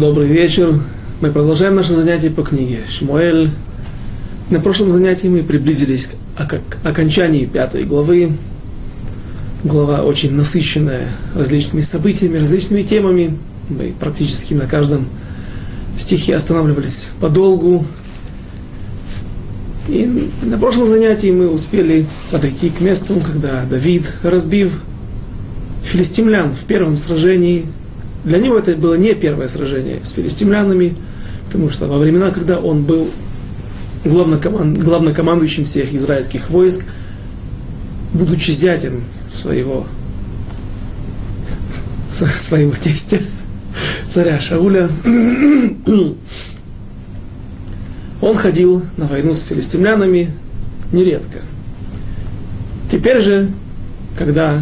Добрый вечер. Мы продолжаем наше занятие по книге Шмуэль. На прошлом занятии мы приблизились к окончании пятой главы. Глава очень насыщенная различными событиями, различными темами. Мы практически на каждом стихе останавливались подолгу. И на прошлом занятии мы успели подойти к месту, когда Давид, разбив филистимлян в первом сражении, для него это было не первое сражение с филистимлянами, потому что во времена, когда он был главнокомандующим всех израильских войск, будучи зятем своего, своего тестя, царя Шауля, он ходил на войну с филистимлянами нередко. Теперь же, когда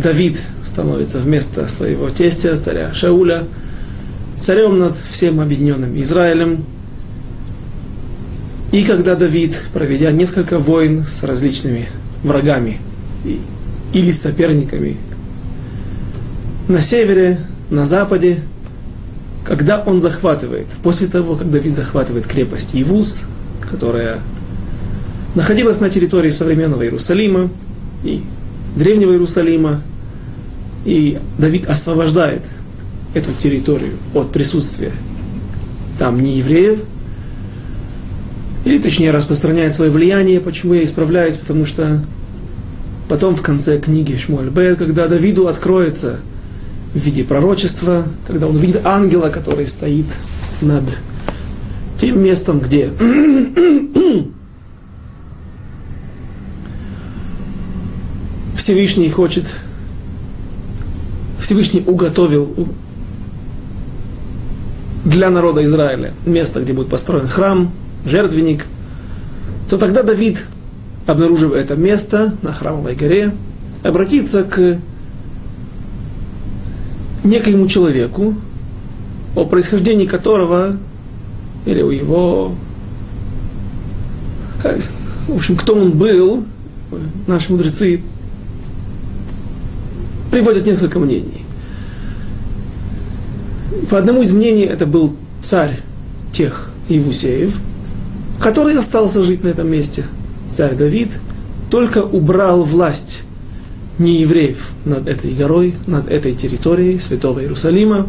Давид становится вместо своего тестя, царя Шауля, царем над всем объединенным Израилем. И когда Давид, проведя несколько войн с различными врагами или соперниками на севере, на западе, когда он захватывает, после того, как Давид захватывает крепость Ивус, которая находилась на территории современного Иерусалима, и древнего Иерусалима, и Давид освобождает эту территорию от присутствия там не евреев, или точнее распространяет свое влияние, почему я исправляюсь, потому что потом в конце книги Шмуэль Бет, когда Давиду откроется в виде пророчества, когда он видит ангела, который стоит над тем местом, где Всевышний хочет, Всевышний уготовил для народа Израиля место, где будет построен храм, жертвенник, то тогда Давид, обнаружив это место на храмовой горе, обратится к некоему человеку, о происхождении которого, или у его, в общем, кто он был, наши мудрецы приводят несколько мнений. По одному из мнений это был царь тех Евусеев, который остался жить на этом месте. Царь Давид только убрал власть неевреев над этой горой, над этой территорией святого Иерусалима,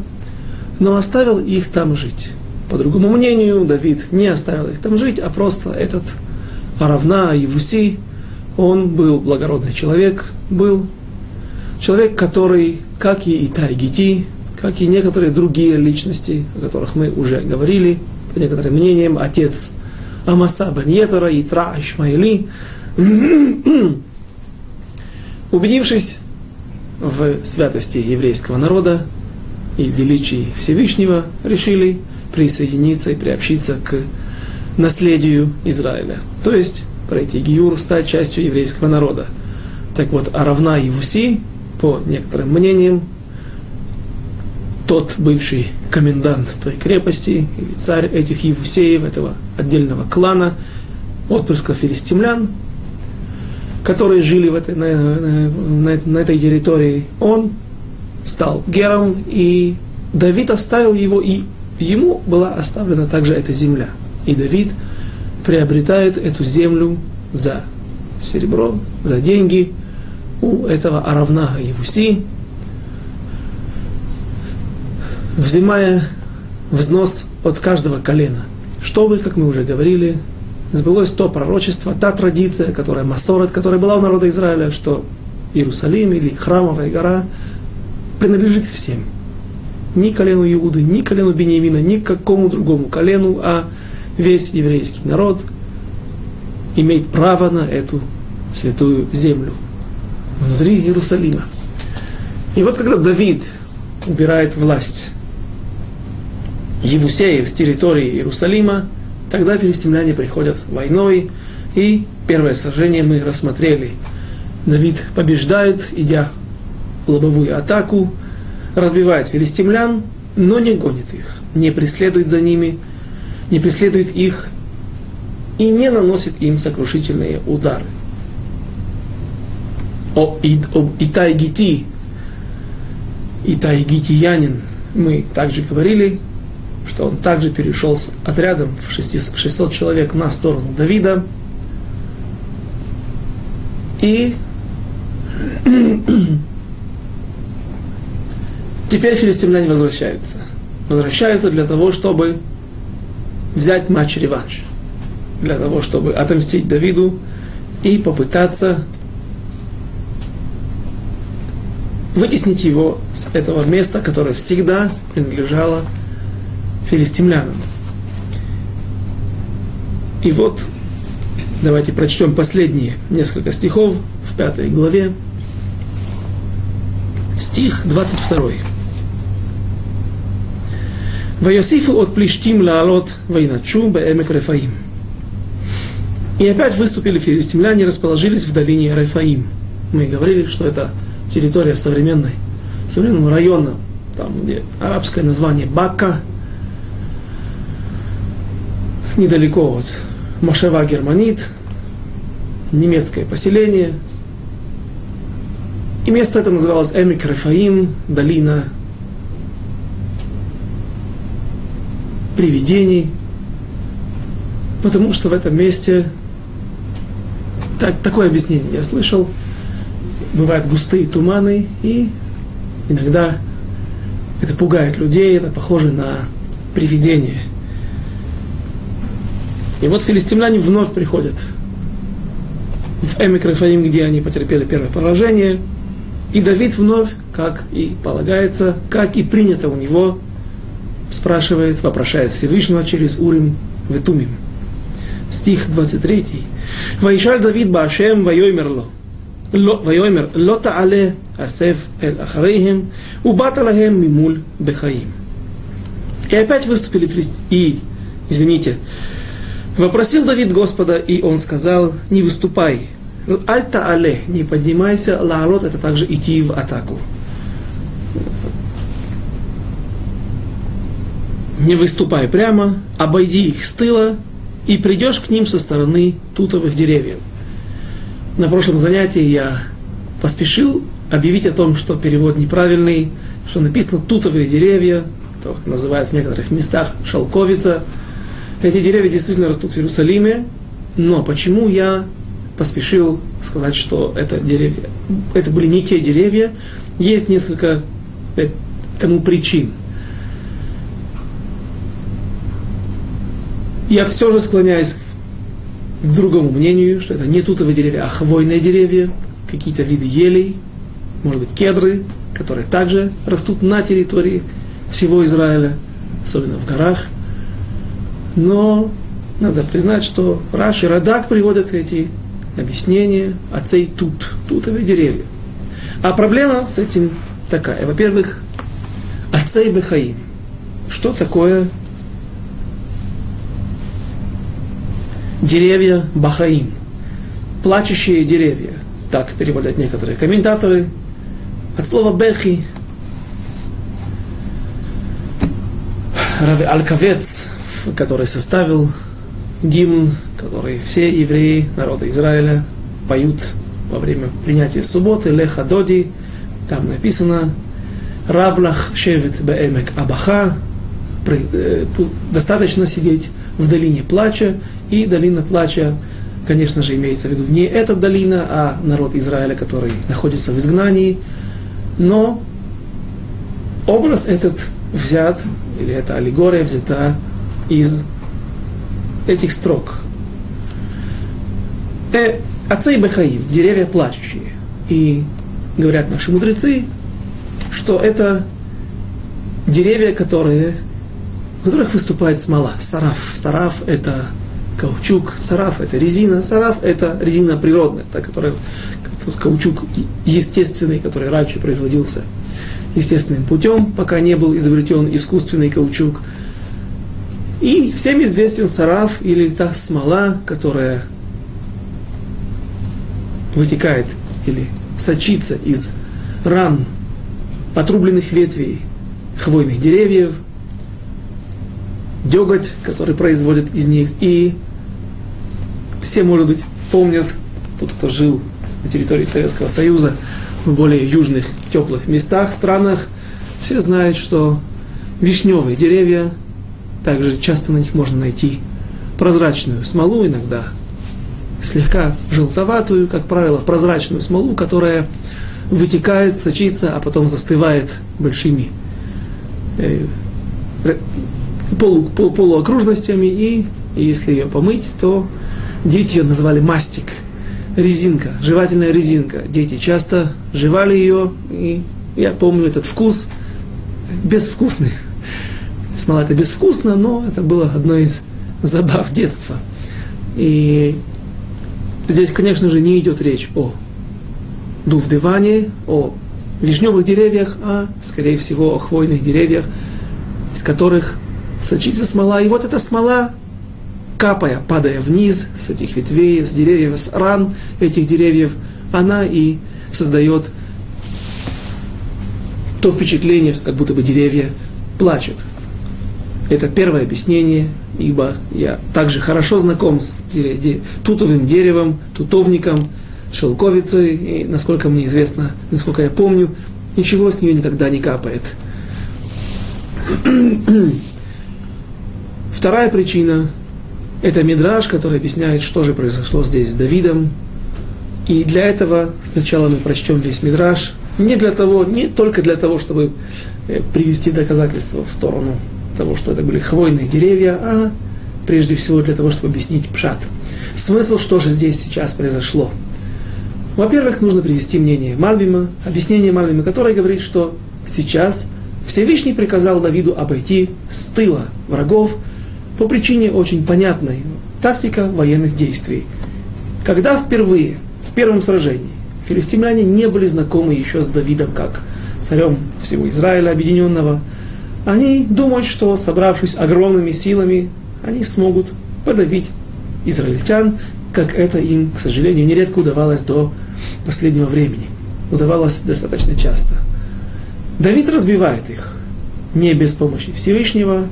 но оставил их там жить. По другому мнению, Давид не оставил их там жить, а просто этот Аравна, Евуси, он был благородный человек, был Человек, который, как и Итай Гити, как и некоторые другие личности, о которых мы уже говорили, по некоторым мнениям, отец Амаса бен Йетера, Итра Ишмаили, убедившись в святости еврейского народа и величии Всевышнего, решили присоединиться и приобщиться к наследию Израиля. То есть пройти Гиюр, стать частью еврейского народа. Так вот, Аравна и Вуси по некоторым мнениям, тот бывший комендант той крепости, или царь этих Евусеев, этого отдельного клана, отпрысков филистимлян, которые жили в этой, на, на, на этой территории, он стал гером, и Давид оставил его, и ему была оставлена также эта земля. И Давид приобретает эту землю за серебро, за деньги, у этого Аравна Евуси, взимая взнос от каждого колена, чтобы, как мы уже говорили, сбылось то пророчество, та традиция, которая Масорет, которая была у народа Израиля, что Иерусалим или храмовая гора принадлежит всем. Ни колену Иуды, ни колену Бениамина, ни какому другому колену, а весь еврейский народ имеет право на эту святую землю внутри Иерусалима. И вот когда Давид убирает власть Евусеев с территории Иерусалима, тогда филистимляне приходят войной, и первое сражение мы рассмотрели. Давид побеждает, идя в лобовую атаку, разбивает филистимлян, но не гонит их, не преследует за ними, не преследует их и не наносит им сокрушительные удары о, и, об Итай Гити, Итай Гитиянин, мы также говорили, что он также перешел с отрядом в 600 человек на сторону Давида. И теперь филистимляне возвращаются. Возвращаются для того, чтобы взять матч-реванш. Для того, чтобы отомстить Давиду и попытаться вытеснить его с этого места, которое всегда принадлежало филистимлянам. И вот давайте прочтем последние несколько стихов в пятой главе. Стих 22. Вайосифу от плештим лаалот вайначу беэмек Рефаим. И опять выступили филистимляне, расположились в долине Рефаим. Мы говорили, что это территория современной, современного района, там, где арабское название Бакка, недалеко от Машева Германит, немецкое поселение. И место это называлось Эмик Рефаим, долина привидений, потому что в этом месте так, такое объяснение я слышал – бывают густые туманы, и иногда это пугает людей, это похоже на привидение. И вот филистимляне вновь приходят в Эмик Рафаим, где они потерпели первое поражение, и Давид вновь, как и полагается, как и принято у него, спрашивает, вопрошает Всевышнего через Урим Ветумим. Стих 23. «Ваишаль Давид Баашем вайоймерло». ויאמר לא תעלה הסב אל אחריהם ובאת להם ממול בחיים. И опять выступили филистимляне. И, извините, вопросил Давид Господа, и он сказал, не выступай. Альта але, не поднимайся, лаалот это также идти в атаку. Не выступай прямо, обойди их с тыла и придешь к ним со стороны тутовых деревьев на прошлом занятии я поспешил объявить о том, что перевод неправильный, что написано тутовые деревья, то, как называют в некоторых местах шелковица. Эти деревья действительно растут в Иерусалиме, но почему я поспешил сказать, что это деревья, это были не те деревья, есть несколько тому причин. Я все же склоняюсь другому мнению, что это не тутовые деревья, а хвойные деревья, какие-то виды елей, может быть, кедры, которые также растут на территории всего Израиля, особенно в горах. Но надо признать, что Раш и Радак приводят эти объяснения отцей тут, тутовые деревья. А проблема с этим такая. Во-первых, отцей Бехаим. Что такое деревья Бахаим, плачущие деревья. Так переводят некоторые комментаторы. От слова Бехи. Рави Алькавец, который составил гимн, который все евреи народа Израиля поют во время принятия субботы, Леха Доди, там написано Равлах Шевит Беэмек Абаха, достаточно сидеть в долине плача, и долина плача, конечно же, имеется в виду не эта долина, а народ Израиля, который находится в изгнании, но образ этот взят, или эта аллегория взята из этих строк. Э, Отцы Бехаим, деревья плачущие. И говорят наши мудрецы, что это деревья, которые в которых выступает смола. Сараф. Сараф – это каучук, сараф – это резина, сараф – это резина природная, та, которая, каучук естественный, который раньше производился естественным путем, пока не был изобретен искусственный каучук. И всем известен сараф или та смола, которая вытекает или сочится из ран отрубленных ветвей хвойных деревьев – деготь, который производят из них. И все, может быть, помнят, тот, кто жил на территории Советского Союза, в более южных, теплых местах, странах, все знают, что вишневые деревья также часто на них можно найти прозрачную смолу, иногда слегка желтоватую, как правило, прозрачную смолу, которая вытекает, сочится, а потом застывает большими э, полу, пол, полуокружностями, и, если ее помыть, то дети ее называли мастик, резинка, жевательная резинка. Дети часто жевали ее, и я помню этот вкус, безвкусный. Смола это безвкусно, но это было одно из забав детства. И здесь, конечно же, не идет речь о дувдевании, о вишневых деревьях, а, скорее всего, о хвойных деревьях, из которых сочится смола. И вот эта смола, капая, падая вниз с этих ветвей, с деревьев, с ран этих деревьев, она и создает то впечатление, как будто бы деревья плачут. Это первое объяснение, ибо я также хорошо знаком с тутовым деревом, тутовником, шелковицей, и, насколько мне известно, насколько я помню, ничего с нее никогда не капает. Вторая причина – это мидраж, который объясняет, что же произошло здесь с Давидом. И для этого сначала мы прочтем весь мидраж, не для того, не только для того, чтобы э, привести доказательства в сторону того, что это были хвойные деревья, а прежде всего для того, чтобы объяснить пшат. Смысл, что же здесь сейчас произошло. Во-первых, нужно привести мнение Мальбима, объяснение Мальбима, которое говорит, что сейчас Всевышний приказал Давиду обойти с тыла врагов по причине очень понятной тактика военных действий. Когда впервые, в первом сражении, филистимляне не были знакомы еще с Давидом как царем всего Израиля объединенного, они думают, что собравшись огромными силами, они смогут подавить израильтян, как это им, к сожалению, нередко удавалось до последнего времени. Удавалось достаточно часто. Давид разбивает их, не без помощи Всевышнего,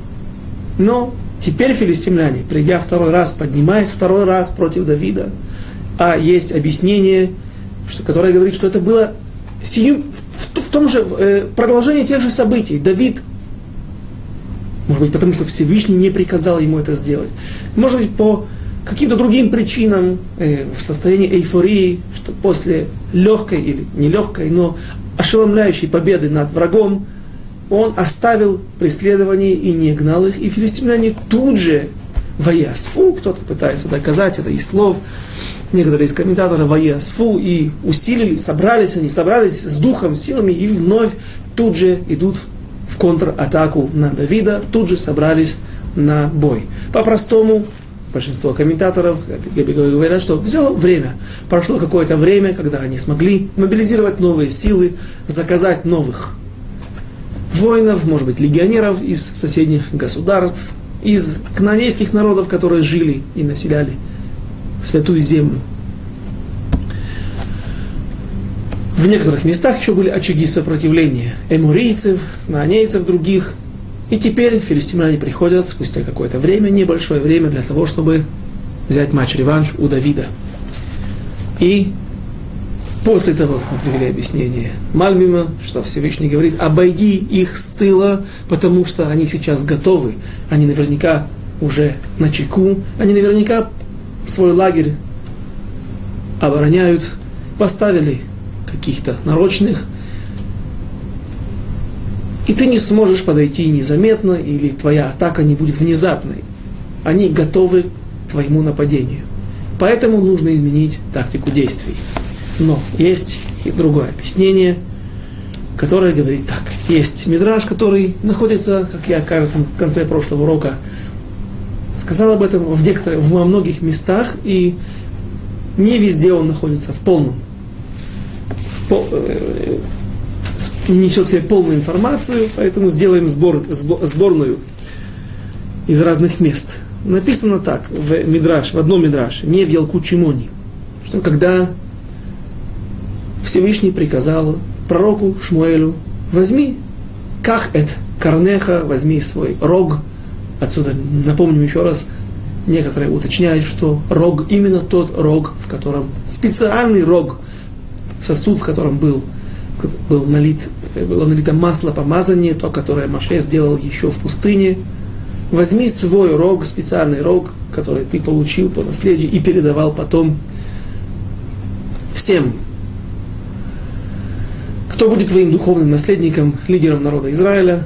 но теперь филистимляне, придя второй раз, поднимаясь второй раз против Давида, а есть объяснение, что, которое говорит, что это было сию, в, в, в том же э, продолжении тех же событий. Давид может быть, потому что Всевышний не приказал ему это сделать. Может быть, по каким-то другим причинам, э, в состоянии эйфории, что после легкой или нелегкой, но ошеломляющей победы над врагом, он оставил преследование и не гнал их, и филистимляне тут же воясфу, кто-то пытается доказать это из слов, некоторые из комментаторов воясфу, и усилили, собрались они, собрались с духом, силами, и вновь тут же идут в контратаку на Давида, тут же собрались на бой. По-простому, большинство комментаторов говорят, что взяло время. Прошло какое-то время, когда они смогли мобилизировать новые силы, заказать новых воинов, может быть, легионеров из соседних государств, из кнанейских народов, которые жили и населяли святую землю В некоторых местах еще были очаги сопротивления эмурийцев, нанейцев других. И теперь филистимляне приходят спустя какое-то время, небольшое время, для того, чтобы взять матч-реванш у Давида. И после того, как мы привели объяснение Мальмима, что Всевышний говорит, обойди их с тыла, потому что они сейчас готовы, они наверняка уже на чеку, они наверняка свой лагерь обороняют, поставили каких-то нарочных, и ты не сможешь подойти незаметно, или твоя атака не будет внезапной. Они готовы к твоему нападению. Поэтому нужно изменить тактику действий. Но есть и другое объяснение, которое говорит так. Есть мидраж, который находится, как я, кажется, в конце прошлого урока сказал об этом в, некоторых, в многих местах, и не везде он находится в полном по, э, несет в себе полную информацию, поэтому сделаем сбор, сбор, сборную из разных мест. Написано так в Мидраш, в одном Мидраше, не в Ялку Чимони, что когда Всевышний приказал пророку Шмуэлю, возьми как это корнеха, возьми свой рог. Отсюда напомним еще раз, некоторые уточняют, что рог именно тот рог, в котором специальный рог – сосуд, в котором был, был налит, было налито масло помазание, то, которое Маше сделал еще в пустыне. возьми свой рог, специальный рог, который ты получил по наследию и передавал потом всем, кто будет твоим духовным наследником, лидером народа Израиля,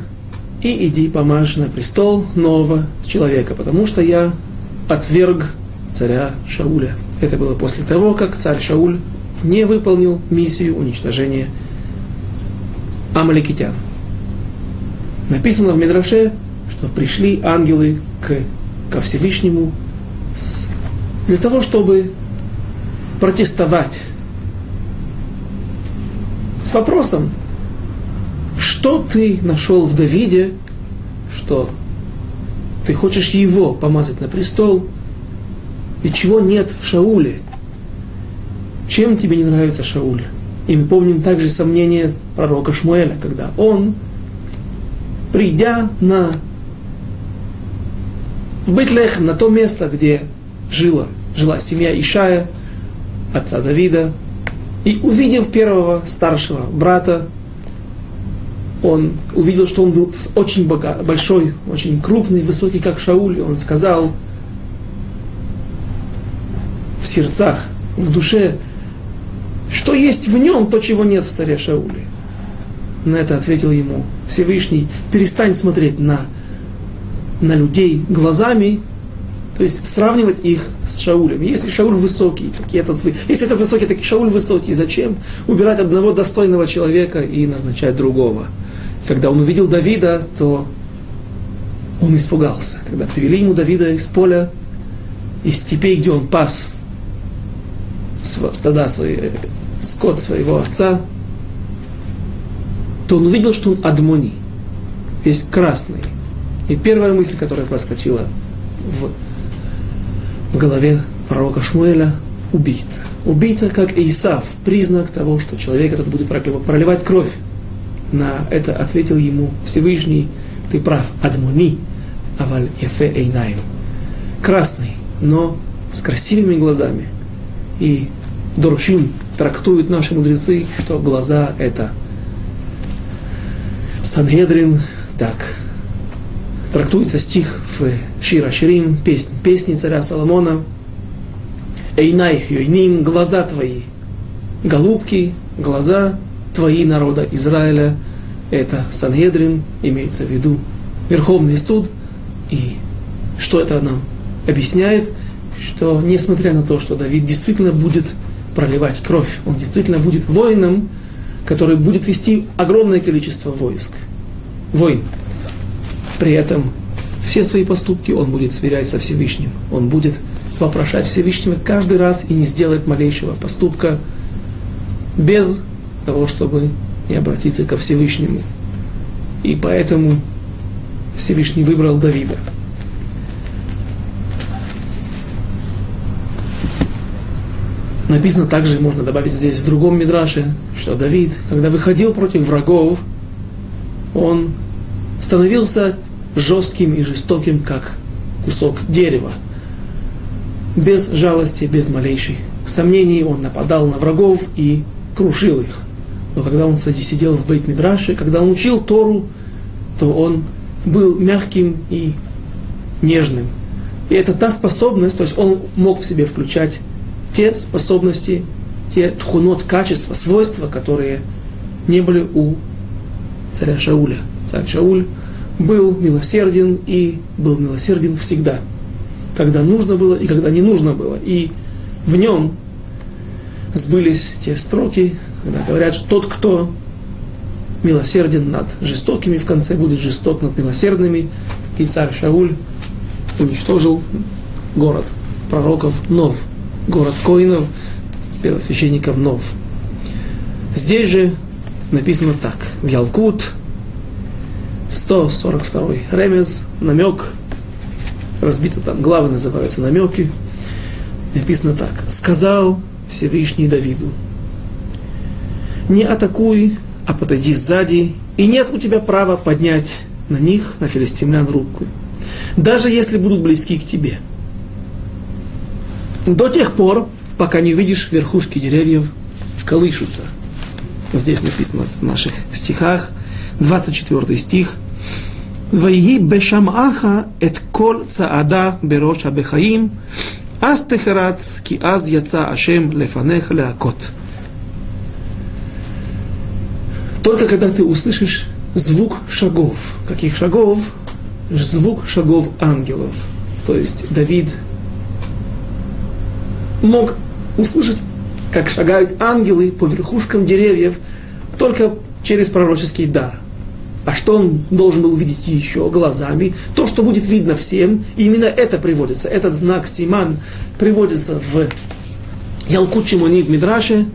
и иди помажь на престол нового человека, потому что я отверг царя Шауля. Это было после того, как царь Шауль не выполнил миссию уничтожения амаликитян. Написано в Медраше, что пришли ангелы к, ко Всевышнему с, для того, чтобы протестовать вопросом, что ты нашел в Давиде, что ты хочешь его помазать на престол, и чего нет в Шауле. Чем тебе не нравится Шауль? И мы помним также сомнение пророка Шмуэля, когда он, придя на в Бейтлехем, на то место, где жила, жила семья Ишая, отца Давида, и увидев первого старшего брата, он увидел, что он был очень бога, большой, очень крупный, высокий, как Шауль, и он сказал в сердцах, в душе, что есть в нем то, чего нет в царе Шауле. На это ответил ему Всевышний, перестань смотреть на, на людей глазами, то есть сравнивать их с Шаулем. Если Шауль высокий, так и этот, если этот высокий, так и Шауль высокий, зачем убирать одного достойного человека и назначать другого? Когда он увидел Давида, то он испугался. Когда привели ему Давида из поля, из степей, где он пас стада свои, скот своего отца, то он увидел, что он адмони, весь красный. И первая мысль, которая проскочила в, в голове пророка Шмуэля, убийца. Убийца, как Исав, признак того, что человек этот будет проливать кровь. На это ответил ему Всевышний, ты прав, адмони, аваль яфе эйнаем. Красный, но с красивыми глазами. И Доршим трактуют наши мудрецы, что глаза это Сангедрин, так, трактуется стих в Шира Ширим, песни, песни царя Соломона. Эйнайх юйним, глаза твои, голубки, глаза твои народа Израиля. Это Сангедрин, имеется в виду Верховный суд. И что это нам объясняет? Что несмотря на то, что Давид действительно будет проливать кровь, он действительно будет воином, который будет вести огромное количество войск, войн. При этом все свои поступки он будет сверять со Всевышним. Он будет вопрошать Всевышнего каждый раз и не сделает малейшего поступка без того, чтобы не обратиться ко Всевышнему. И поэтому Всевышний выбрал Давида. Написано также, можно добавить здесь в другом Мидраше, что Давид, когда выходил против врагов, он становился жестким и жестоким, как кусок дерева. Без жалости, без малейших сомнений он нападал на врагов и крушил их. Но когда он сидел в бейт Мидраше, когда он учил Тору, то он был мягким и нежным. И это та способность, то есть он мог в себе включать те способности, те тхунот, качества, свойства, которые не были у царя Шауля. Царь Шауль был милосерден и был милосерден всегда, когда нужно было и когда не нужно было. И в нем сбылись те строки, когда говорят, что тот, кто милосерден над жестокими, в конце будет жесток над милосердными. И царь Шауль уничтожил город пророков Нов город Коинов, первосвященников Нов. Здесь же написано так, в Ялкут, 142 ремез, намек, разбито там, главы называются намеки, написано так, сказал Всевышний Давиду, не атакуй, а подойди сзади, и нет у тебя права поднять на них, на филистимлян, руку, даже если будут близки к тебе – до тех пор, пока не увидишь верхушки деревьев колышутся. Здесь написано в наших стихах, 24 стих. ויהי בשמעך את כל צעדה בראש הבחיים, אז תחרץ, כי אז יצא השם לפניך להכות. Только когда ты услышишь звук шагов. Каких шагов? Звук шагов ангелов. То есть Давид мог услышать, как шагают ангелы по верхушкам деревьев, только через пророческий дар. а что он должен был увидеть еще глазами? То, что будет видно всем, и именно это приводится, этот знак Симан приводится в Ялкут Шимони в Мидраше.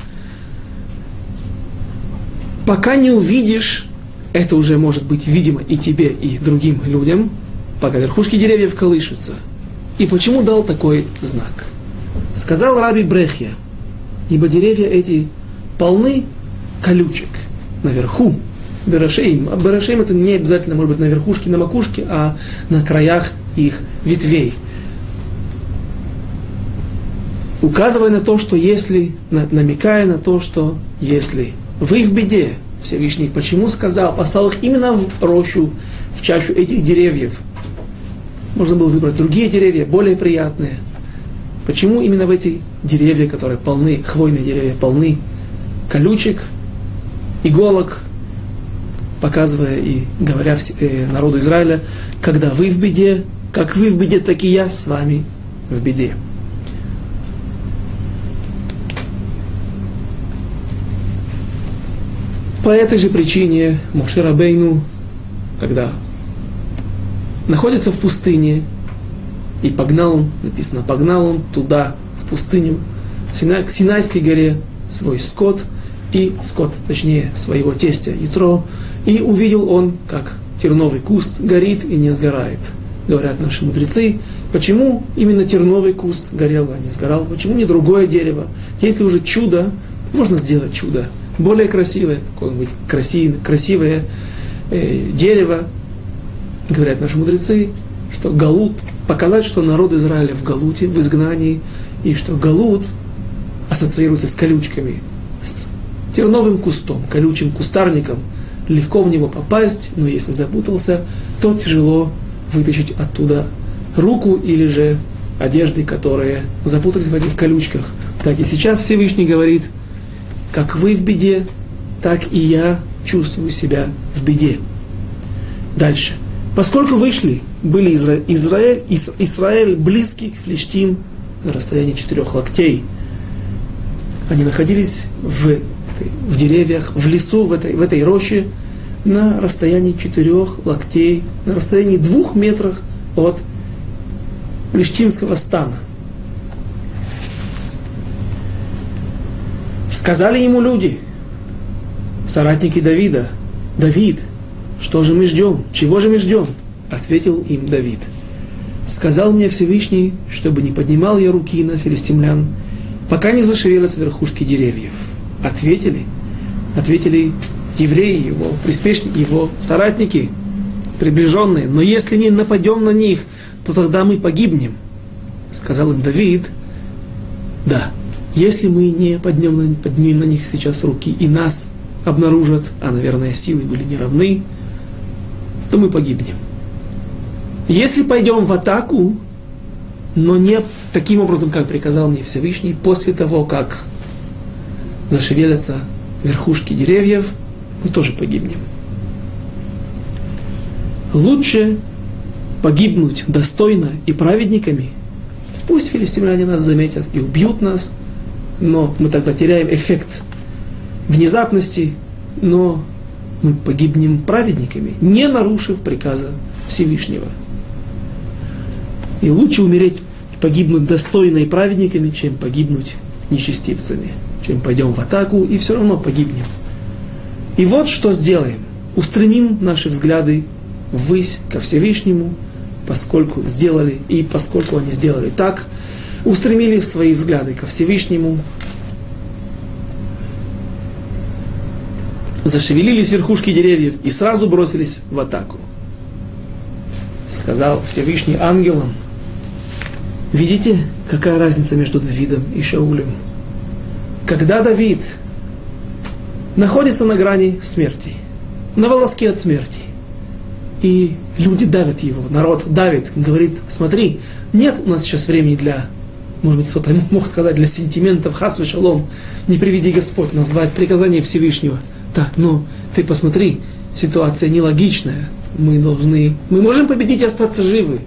Пока не увидишь, это уже может быть видимо и тебе, и другим людям, пока верхушки деревьев колышутся. И почему дал такой знак? Сказал Раби Брехья, ибо деревья эти полны колючек наверху, Берашеим. А Берашеим это не обязательно может быть на верхушке, на макушке, а на краях их ветвей. Указывая на то, что если, намекая на то, что если вы в беде, Всевышний почему сказал, послал их именно в рощу, в чащу этих деревьев. Можно было выбрать другие деревья, более приятные. Почему именно в эти деревья, которые полны, хвойные деревья, полны колючек, иголок, показывая и говоря э, народу Израиля, когда вы в беде, как вы в беде, так и я с вами в беде. По этой же причине Моше Рабейну, когда находится в пустыне, и погнал он, написано, погнал он туда, в пустыню, в Сина, к Синайской горе, свой скот, и скот, точнее, своего тестя Ятро, и увидел он, как терновый куст горит и не сгорает. Говорят наши мудрецы, почему именно терновый куст горел, а не сгорал, почему не другое дерево. Если уже чудо, можно сделать чудо. Более красивое, какое-нибудь красивое, красивое э, дерево, говорят наши мудрецы, что Галут, показать, что народ Израиля в Галуте, в изгнании, и что Галут ассоциируется с колючками, с терновым кустом, колючим кустарником – легко в него попасть, но если запутался, то тяжело вытащить оттуда руку или же одежды, которые запутались в этих колючках. Так и сейчас Всевышний говорит, как вы в беде, так и я чувствую себя в беде. Дальше. Поскольку вышли, были Изра... Израиль, Ис... Израиль близкий к Флештим на расстоянии четырех локтей, они находились в в деревьях, в лесу, в этой, в этой роще, на расстоянии четырех локтей, на расстоянии двух метров от Лиштимского стана. Сказали ему люди, соратники Давида, Давид, что же мы ждем? Чего же мы ждем? Ответил им Давид. Сказал мне Всевышний, чтобы не поднимал я руки на филистимлян, пока не зашевелятся верхушки деревьев ответили. Ответили евреи, его приспешники, его соратники, приближенные. Но если не нападем на них, то тогда мы погибнем. Сказал им Давид, да, если мы не поднимем, поднимем на них сейчас руки и нас обнаружат, а, наверное, силы были неравны, то мы погибнем. Если пойдем в атаку, но не таким образом, как приказал мне Всевышний, после того, как зашевелятся верхушки деревьев, мы тоже погибнем. Лучше погибнуть достойно и праведниками. Пусть филистимляне нас заметят и убьют нас, но мы тогда теряем эффект внезапности, но мы погибнем праведниками, не нарушив приказа Всевышнего. И лучше умереть и погибнуть достойно и праведниками, чем погибнуть нечестивцами чем пойдем в атаку и все равно погибнем. И вот что сделаем. Устремим наши взгляды ввысь ко Всевышнему, поскольку сделали, и поскольку они сделали так, устремили свои взгляды ко Всевышнему, зашевелились верхушки деревьев и сразу бросились в атаку. Сказал Всевышний ангелам, видите, какая разница между Давидом и Шаулем? Когда Давид находится на грани смерти, на волоске от смерти, и люди давят его, народ давит, говорит, смотри, нет у нас сейчас времени для, может быть, кто-то мог сказать, для сентиментов, хас шалом, не приведи Господь, назвать приказание Всевышнего. Так, ну, ты посмотри, ситуация нелогичная, мы должны, мы можем победить и остаться живы.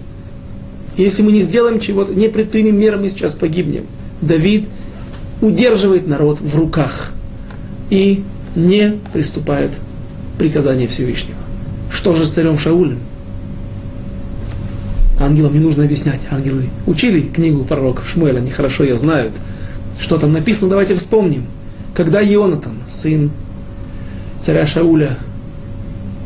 Если мы не сделаем чего-то, не предпримем меры, мы сейчас погибнем. Давид удерживает народ в руках и не приступает к приказанию Всевышнего. Что же с царем Шаулем? Ангелам не нужно объяснять. Ангелы учили книгу пророков Шмуэля, они хорошо ее знают. Что там написано, давайте вспомним. Когда Ионатан, сын царя Шауля,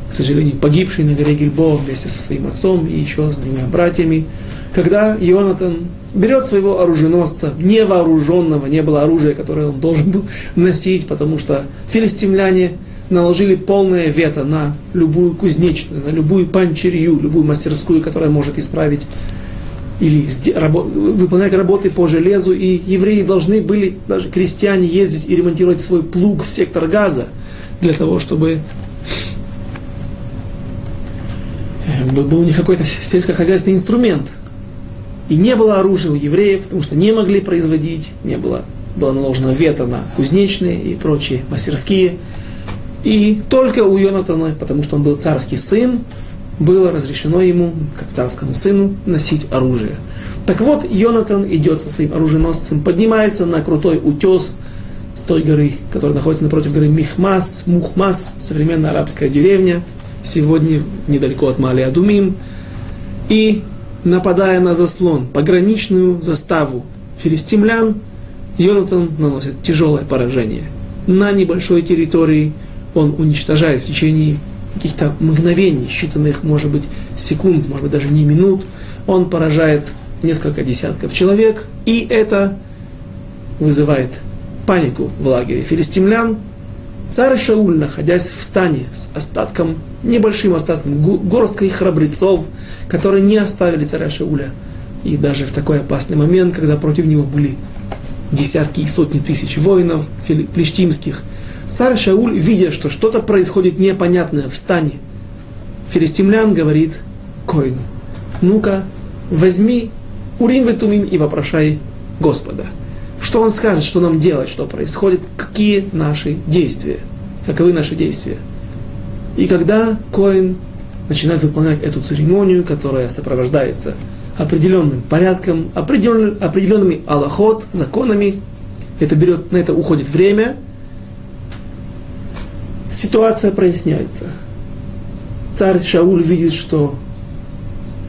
к сожалению, погибший на горе Гильбо вместе со своим отцом и еще с двумя братьями, когда Ионатан берет своего оруженосца, невооруженного, не было оружия, которое он должен был носить, потому что филистимляне наложили полное вето на любую кузнечную, на любую панчерью, любую мастерскую, которая может исправить или выполнять работы по железу, и евреи должны были, даже крестьяне, ездить и ремонтировать свой плуг в сектор газа, для того, чтобы был у них какой-то сельскохозяйственный инструмент. И не было оружия у евреев, потому что не могли производить, не было, было наложено вето на кузнечные и прочие мастерские. И только у Йонатана, потому что он был царский сын, было разрешено ему, как царскому сыну, носить оружие. Так вот, Йонатан идет со своим оруженосцем, поднимается на крутой утес с той горы, которая находится напротив горы Михмас, Мухмас, современная арабская деревня, сегодня недалеко от Мали Адумим, и, нападая на заслон, пограничную заставу филистимлян, Йонатан наносит тяжелое поражение. На небольшой территории он уничтожает в течение каких-то мгновений, считанных, может быть, секунд, может быть, даже не минут, он поражает несколько десятков человек, и это вызывает панику в лагере филистимлян. Царь Шауль, находясь в стане с остатком, небольшим остатком, горсткой храбрецов, которые не оставили царя Шауля, и даже в такой опасный момент, когда против него были десятки и сотни тысяч воинов плештимских, царь Шауль, видя, что что-то происходит непонятное в стане филистимлян, говорит Коину, ну-ка, возьми Урим Ветумим и вопрошай Господа – что он скажет, что нам делать, что происходит, какие наши действия, каковы наши действия. И когда Коин начинает выполнять эту церемонию, которая сопровождается определенным порядком, определенным, определенными аллахот, законами, это берет, на это уходит время, ситуация проясняется. Царь Шауль видит, что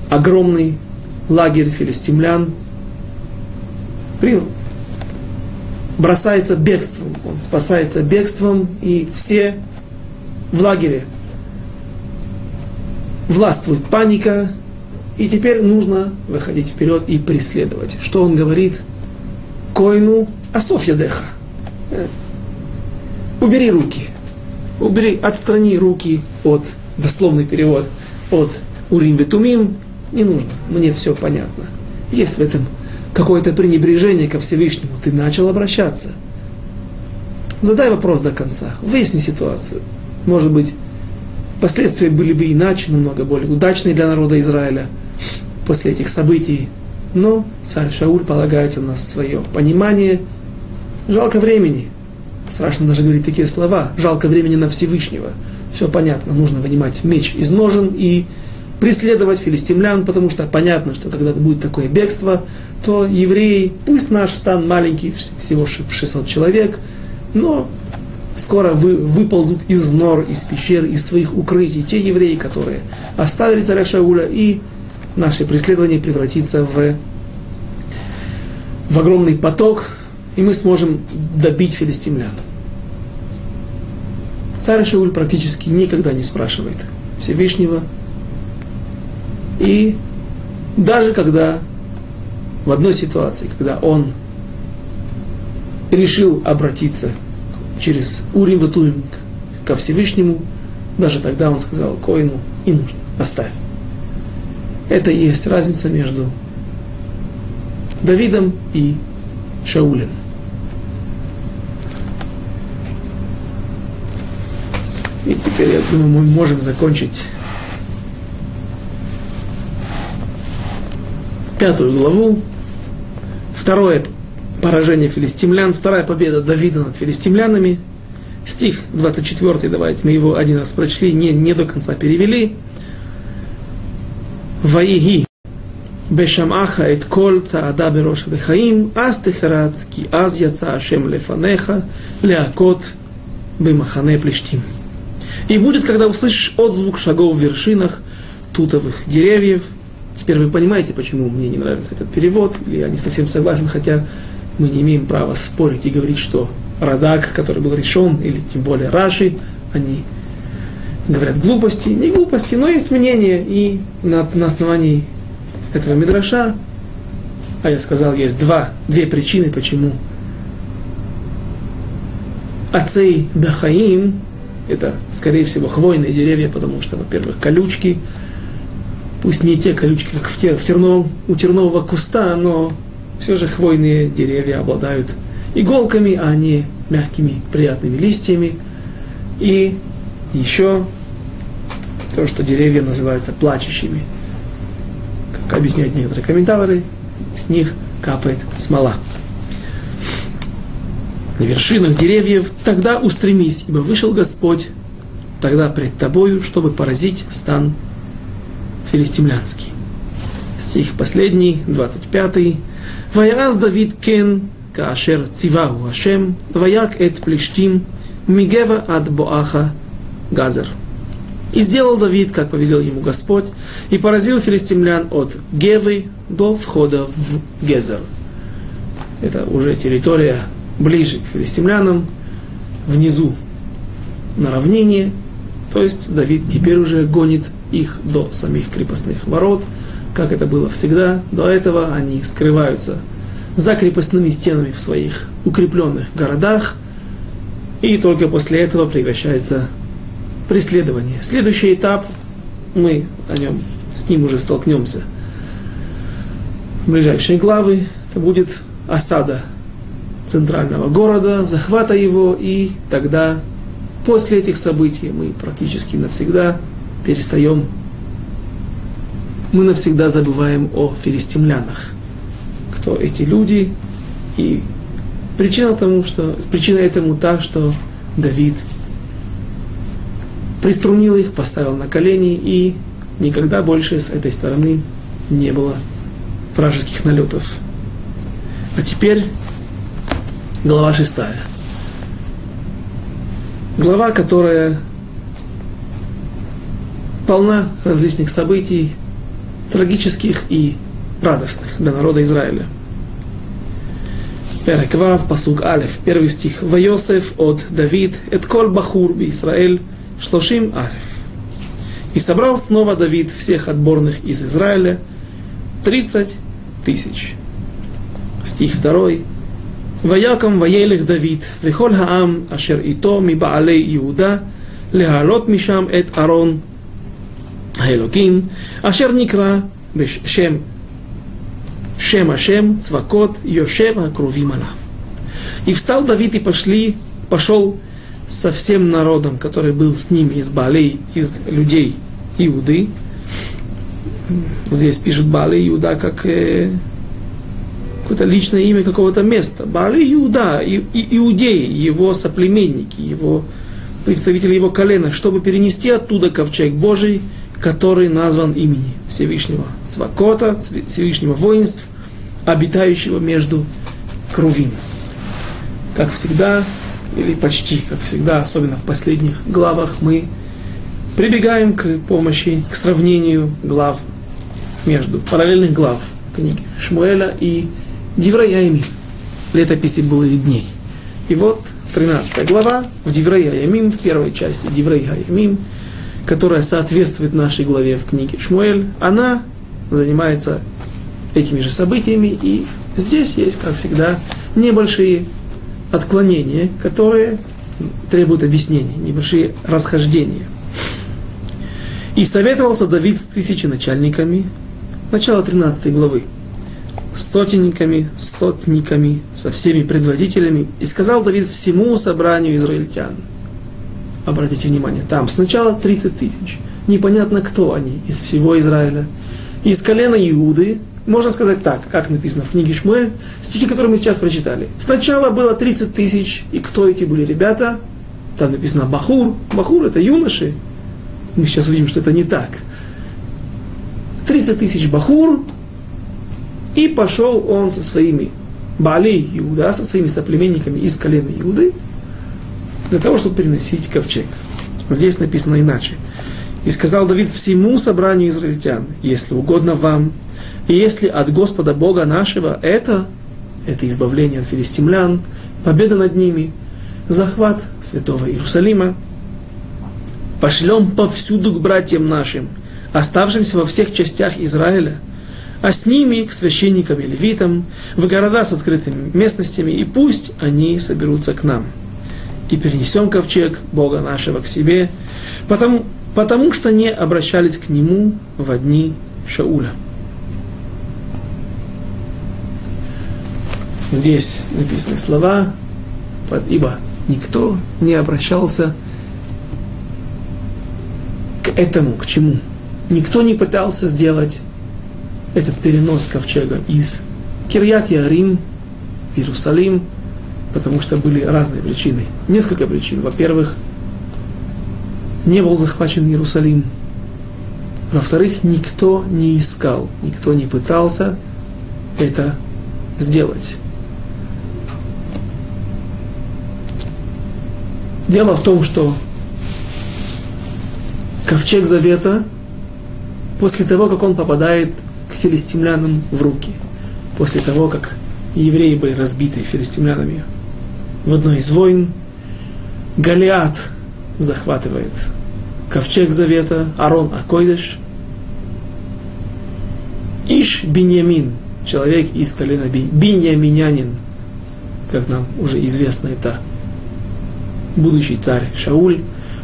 огромный лагерь филистимлян бросается бегством, он спасается бегством, и все в лагере властвует паника, и теперь нужно выходить вперед и преследовать. Что он говорит? Коину Асофья Деха. Э, убери руки. Убери, отстрани руки от, дословный перевод, от Урим Ветумим. Не нужно, мне все понятно. Есть в этом какое-то пренебрежение ко Всевышнему, ты начал обращаться. Задай вопрос до конца, выясни ситуацию. Может быть, последствия были бы иначе, намного более удачные для народа Израиля после этих событий. Но царь Шауль полагается на свое понимание. Жалко времени. Страшно даже говорить такие слова. Жалко времени на Всевышнего. Все понятно, нужно вынимать меч из ножен и преследовать филистимлян, потому что понятно, что когда будет такое бегство, то евреи, пусть наш стан маленький, всего 600 человек, но скоро вы, выползут из нор, из пещер, из своих укрытий те евреи, которые оставили царя Шауля, и наше преследование превратится в, в огромный поток, и мы сможем добить филистимлян. Царь Шауль практически никогда не спрашивает Всевышнего, и даже когда в одной ситуации, когда он решил обратиться через Урим Ватуим ко Всевышнему, даже тогда он сказал Коину, не нужно, оставь. Это и есть разница между Давидом и Шаулем. И теперь, я думаю, мы можем закончить пятую главу, второе поражение филистимлян, вторая победа Давида над филистимлянами, стих 24, давайте мы его один раз прочли, не, не до конца перевели. Ваиги бешамаха эт кол ада бероша бехаим, аз техарац аз яца ашем лефанеха, леакот бемахане плештим. И будет, когда услышишь отзвук шагов в вершинах тутовых деревьев – Теперь вы понимаете, почему мне не нравится этот перевод, или я не совсем согласен, хотя мы не имеем права спорить и говорить, что Радак, который был решен, или тем более Раши, они говорят глупости. Не глупости, но есть мнение, и на, на основании этого Мидраша, а я сказал, есть два, две причины, почему Ацей Дахаим, это, скорее всего, хвойные деревья, потому что, во-первых, колючки, пусть не те колючки, как в, тер, в терновом, у тернового куста, но все же хвойные деревья обладают иголками, а не мягкими, приятными листьями. И еще то, что деревья называются плачущими – как объясняют некоторые комментаторы, с них капает смола. На вершинах деревьев тогда устремись, ибо вышел Господь тогда пред тобою, чтобы поразить стан филистимлянский. Стих последний, 25. Ваяз Давид кен каашер циваху Ашем, ваяк эт плештим, мигева ад боаха газер. И сделал Давид, как повелел ему Господь, и поразил филистимлян от Гевы до входа в Гезер. Это уже территория ближе к филистимлянам, внизу на равнине. То есть Давид теперь уже гонит их до самих крепостных ворот, как это было всегда. До этого они скрываются за крепостными стенами в своих укрепленных городах, и только после этого прекращается преследование. Следующий этап, мы о нем, с ним уже столкнемся в ближайшие главы, это будет осада центрального города, захвата его, и тогда, после этих событий, мы практически навсегда перестаем, мы навсегда забываем о филистимлянах. Кто эти люди, и причина тому, что, причина этому та, что Давид приструнил их, поставил на колени, и никогда больше с этой стороны не было вражеских налетов. А теперь глава шестая. Глава, которая полна различных событий, трагических и радостных для народа Израиля. Переквав, пасук Алев, первый стих. Вайосеф от Давид, эт кол бахур би Исраэль, шлошим Алев. И собрал снова Давид всех отборных из Израиля, 30 тысяч. Стих 2. Ваяком ваелих Давид, вихоль хаам ашер ито ми баалей Иуда, Лехалот мишам эт Арон, האלוקים, אשר נקרא шем, шем ашем, цвакот, יושב הקרובים עליו. И встал Давид и пошли, пошел со всем народом, который был с ним из Балей, из людей Иуды. Здесь пишут Бали Иуда как э, какое-то личное имя какого-то места. Бали Иуда, и, и, иудеи, его соплеменники, его представители его колена, чтобы перенести оттуда ковчег Божий – который назван имени Всевышнего Цвакота, Всевышнего воинств, обитающего между Крувим. Как всегда, или почти, как всегда, особенно в последних главах, мы прибегаем к помощи, к сравнению глав между параллельных глав книги Шмуэля и Дивраями, летописи былых дней. И вот 13 глава в Дивраяямим, в первой части Дивраяямим, которая соответствует нашей главе в книге Шмуэль, она занимается этими же событиями, и здесь есть, как всегда, небольшие отклонения, которые требуют объяснения, небольшие расхождения. И советовался Давид с тысячи начальниками, начало 13 главы, сотенниками, сотниками, со всеми предводителями, и сказал Давид всему собранию израильтян. Обратите внимание, там сначала 30 тысяч, непонятно кто они из всего Израиля. Из колена Иуды можно сказать так, как написано в книге Шмуэль, стихи, которые мы сейчас прочитали. Сначала было 30 тысяч, и кто эти были ребята? Там написано Бахур. Бахур это юноши. Мы сейчас увидим, что это не так. 30 тысяч Бахур, и пошел он со своими Бали Иуда, со своими соплеменниками из колена Иуды, для того, чтобы переносить ковчег. Здесь написано иначе. И сказал Давид всему собранию израильтян, если угодно вам, и если от Господа Бога нашего это, это избавление от филистимлян, победа над ними, захват святого Иерусалима, пошлем повсюду к братьям нашим, оставшимся во всех частях Израиля, а с ними к священникам и левитам, в города с открытыми местностями, и пусть они соберутся к нам. И перенесем ковчег Бога нашего к себе, потому, потому что не обращались к нему в дни Шауля. Здесь написаны слова, ибо никто не обращался к этому, к чему. Никто не пытался сделать этот перенос ковчега из Кирьят Ярим в Иерусалим, потому что были разные причины. Несколько причин. Во-первых, не был захвачен Иерусалим. Во-вторых, никто не искал, никто не пытался это сделать. Дело в том, что ковчег завета, после того, как он попадает к филистимлянам в руки, после того, как евреи были разбиты филистимлянами в одной из войн, Голиат захватывает ковчег завета, Арон Акойдеш, Иш Биньямин, человек из колена Биньяминянин, как нам уже известно, это будущий царь Шауль,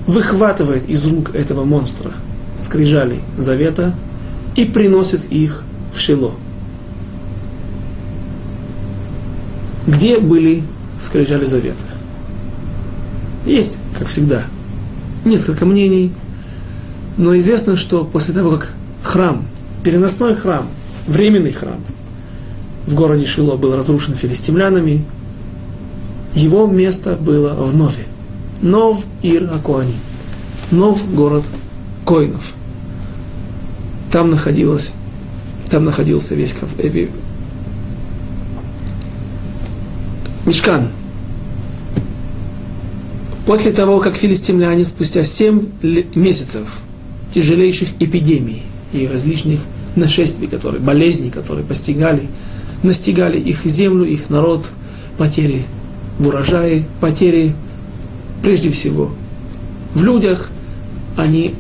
выхватывает из рук этого монстра скрижали завета и приносит их в Шило. Где были скрижали завета? Есть, как всегда, несколько мнений, но известно, что после того, как храм, переносной храм, временный храм в городе Шило был разрушен филистимлянами, его место было в Нове. Нов Ир Акуани. Нов город Коинов. Там находилась, там находился весь Мешкан. После того, как филистимляне спустя 7 месяцев тяжелейших эпидемий и различных нашествий, которые, болезней, которые постигали, настигали их землю, их народ, потери в урожае, потери прежде всего в людях, они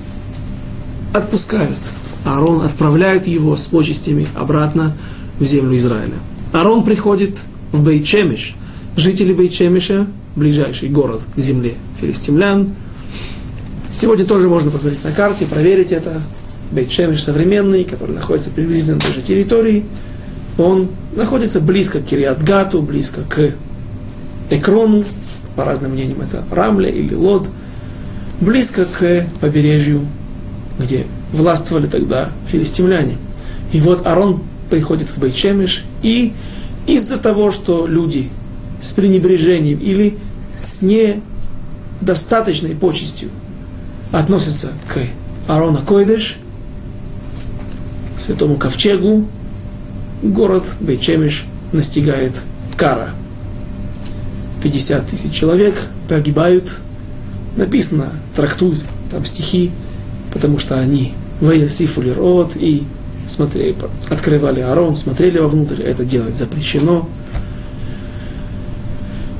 отпускают. Аарон отправляет его с почестями обратно в землю Израиля. Аарон приходит в Бейчемиш. Жители Бейчемиша, ближайший город к земле филистимлян. Сегодня тоже можно посмотреть на карте, проверить это. Бейчемиш современный, который находится приблизительно на той же территории. Он находится близко к Кириатгату, близко к Экрону, по разным мнениям это Рамля или Лод, близко к побережью, где властвовали тогда филистимляне. И вот Арон приходит в Бейчемиш, и из-за того, что люди с пренебрежением или с недостаточной почестью относятся к Арона Койдеш, святому ковчегу, город Бейчемиш настигает кара – 50 тысяч человек погибают. Написано, трактуют там стихи, потому что они Ваясифули рот и смотрели, открывали Арон, смотрели вовнутрь, это делать запрещено.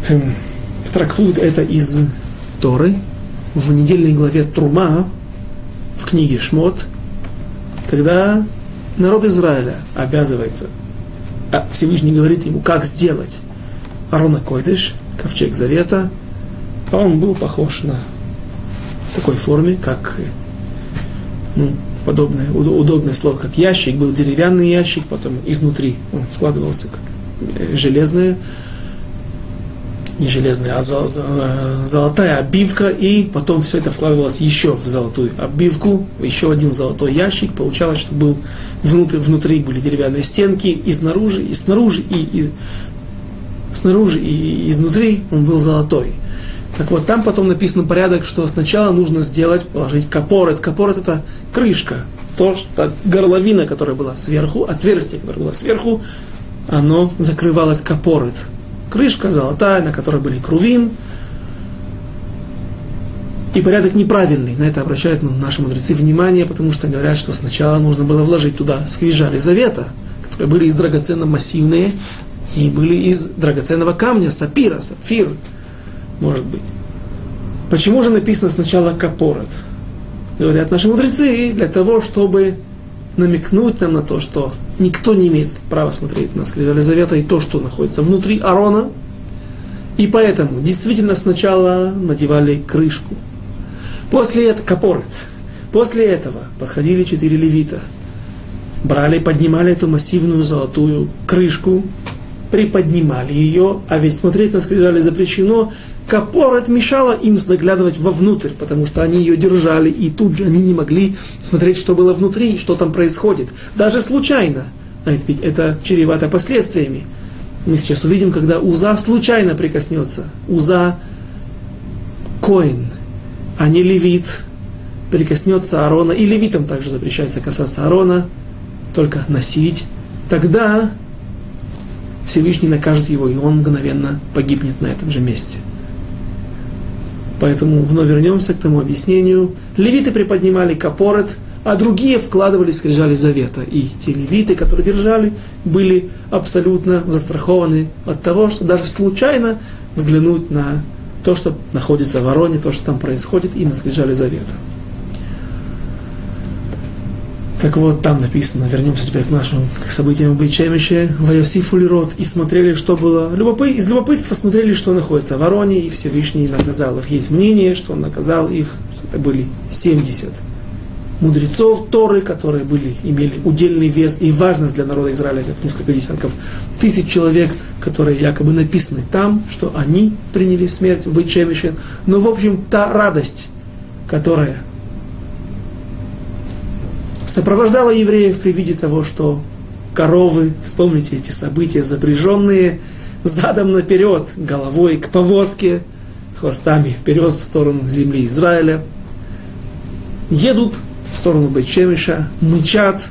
Эм, трактуют это из Торы в недельной главе Трума в книге Шмот, когда народ Израиля обязывается, а Всевышний говорит ему, как сделать. Арона Койдыш – ковчег завета, а он был похож на такой форме, как ну, подобное, удобное слово, как ящик, был деревянный ящик, потом изнутри он вкладывался как э, железное не железная, а золотая обивка, и потом все это вкладывалось еще в золотую обивку, еще один золотой ящик, получалось, что был внутри, внутри были деревянные стенки, и снаружи, и снаружи, и, и снаружи, и изнутри он был золотой. Так вот, там потом написано порядок, что сначала нужно сделать, положить капорет. Капорет это крышка, то, что горловина, которая была сверху, отверстие, которое было сверху, оно закрывалось капорет крышка золотая, на которой были крувим. И порядок неправильный. На это обращают наши мудрецы внимание, потому что говорят, что сначала нужно было вложить туда скрижали завета, которые были из драгоценно массивные и были из драгоценного камня, сапира, сапфир, может быть. Почему же написано сначала капорот? Говорят наши мудрецы, для того, чтобы намекнуть нам на то, что никто не имеет права смотреть на скрижали завета и то, что находится внутри Арона. И поэтому действительно сначала надевали крышку. После этого, капорет, после этого подходили четыре левита, брали, поднимали эту массивную золотую крышку, приподнимали ее, а ведь смотреть на скрижали запрещено, капорет мешала им заглядывать вовнутрь, потому что они ее держали, и тут же они не могли смотреть, что было внутри, что там происходит, даже случайно. Ведь это чревато последствиями. Мы сейчас увидим, когда Уза случайно прикоснется. Уза Коин, а не левит, прикоснется Аарона, и левитам также запрещается касаться Аарона, только носить. Тогда Всевышний накажет его, и он мгновенно погибнет на этом же месте. Поэтому вновь вернемся к тому объяснению. Левиты приподнимали капорет, а другие вкладывали скрижали завета. И те левиты, которые держали, были абсолютно застрахованы от того, что даже случайно взглянуть на то, что находится в вороне, то, что там происходит, и на скрижали завета. Так вот, там написано, вернемся теперь к нашим к событиям в Бейчемище, Вайосифу рот и смотрели, что было. Любопы, из любопытства смотрели, что находится в Вороне, и Всевышний наказал их. Есть мнение, что он наказал их, это были 70 мудрецов Торы, которые были, имели удельный вес и важность для народа Израиля, как несколько десятков тысяч человек, которые якобы написаны там, что они приняли смерть в Бейчемище. Но, в общем, та радость, которая сопровождала евреев при виде того, что коровы, вспомните эти события, запряженные задом наперед, головой к повозке, хвостами вперед в сторону земли Израиля, едут в сторону Бейчемиша, мычат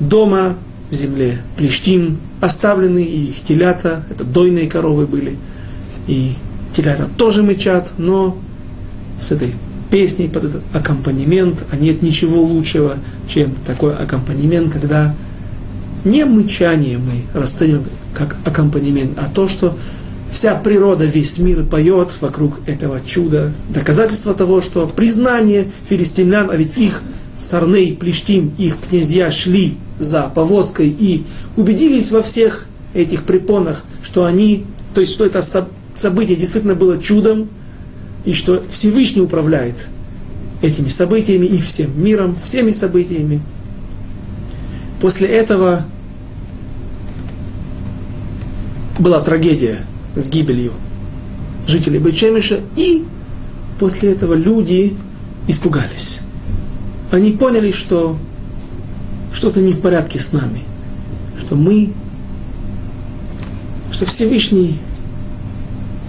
дома в земле Плештим, оставлены и их телята, это дойные коровы были, и телята тоже мычат, но с этой песней, под этот аккомпанемент, а нет ничего лучшего, чем такой аккомпанемент, когда не мычание мы расцениваем как аккомпанемент, а то, что вся природа, весь мир поет вокруг этого чуда. Доказательство того, что признание филистимлян, а ведь их Сарней, Плештим, их князья шли за повозкой и убедились во всех этих препонах, что они, то есть что это событие действительно было чудом, и что Всевышний управляет этими событиями и всем миром, всеми событиями. После этого была трагедия с гибелью жителей Бечемиша, и после этого люди испугались. Они поняли, что что-то не в порядке с нами, что мы, что Всевышний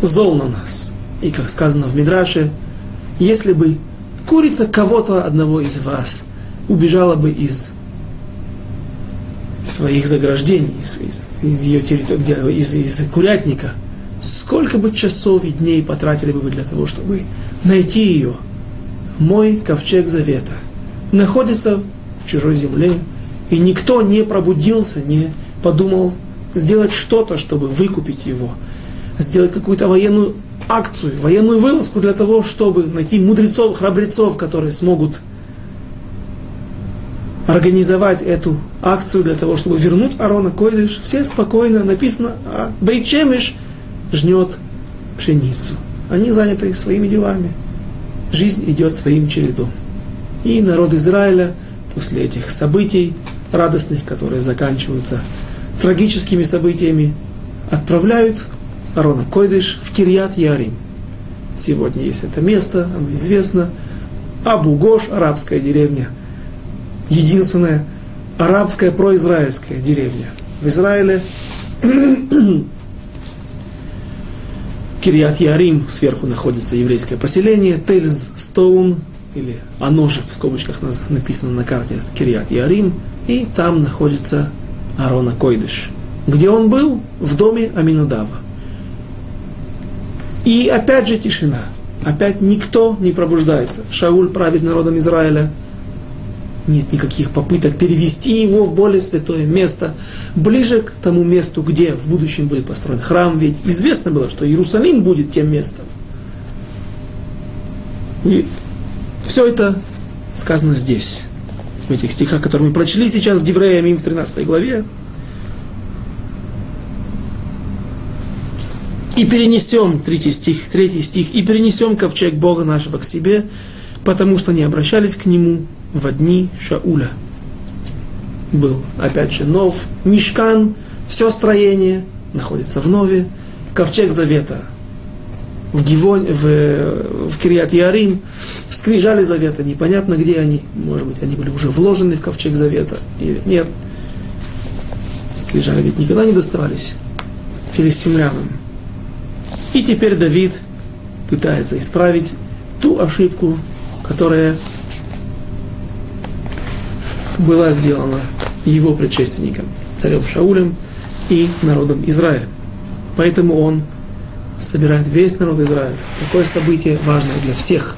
зол на нас – и как сказано в Мидраше, если бы курица кого-то одного из вас убежала бы из своих заграждений, из, из, из ее территории, из, из курятника, сколько бы часов и дней потратили бы вы для того, чтобы найти ее? Мой ковчег завета находится в чужой земле, и никто не пробудился, не подумал сделать что-то, чтобы выкупить его, сделать какую-то военную акцию, военную вылазку для того, чтобы найти мудрецов, храбрецов, которые смогут организовать эту акцию для того, чтобы вернуть Арона Койдыш. Все спокойно написано, а Бейчемиш жнет пшеницу. Они заняты своими делами. Жизнь идет своим чередом. И народ Израиля после этих событий радостных, которые заканчиваются трагическими событиями, отправляют Арона Койдыш в Кирьят Ярим. Сегодня есть это место, оно известно. Абу Гош, арабская деревня. Единственная арабская произраильская деревня. В Израиле Кирьят Ярим, сверху находится еврейское поселение, Тельз Стоун, или оно же в скобочках написано на карте Кирьят Ярим, и там находится Арона Койдыш. Где он был? В доме Аминадава. И опять же тишина. Опять никто не пробуждается. Шауль правит народом Израиля. Нет никаких попыток перевести его в более святое место, ближе к тому месту, где в будущем будет построен храм. Ведь известно было, что Иерусалим будет тем местом. И все это сказано здесь, в этих стихах, которые мы прочли сейчас в Девреямим в 13 главе. И перенесем, третий стих, третий стих, и перенесем ковчег Бога нашего к себе, потому что не обращались к нему в дни Шауля. Был, опять же, нов, мешкан, все строение находится в Нове, ковчег Завета в, Гивон, в, в Кириат Ярим, скрижали завета, непонятно где они, может быть, они были уже вложены в ковчег завета или нет. Скрижали ведь никогда не доставались филистимлянам. И теперь Давид пытается исправить ту ошибку, которая была сделана его предшественником, царем Шаулем и народом Израиля. Поэтому он собирает весь народ Израиля. Такое событие важное для всех.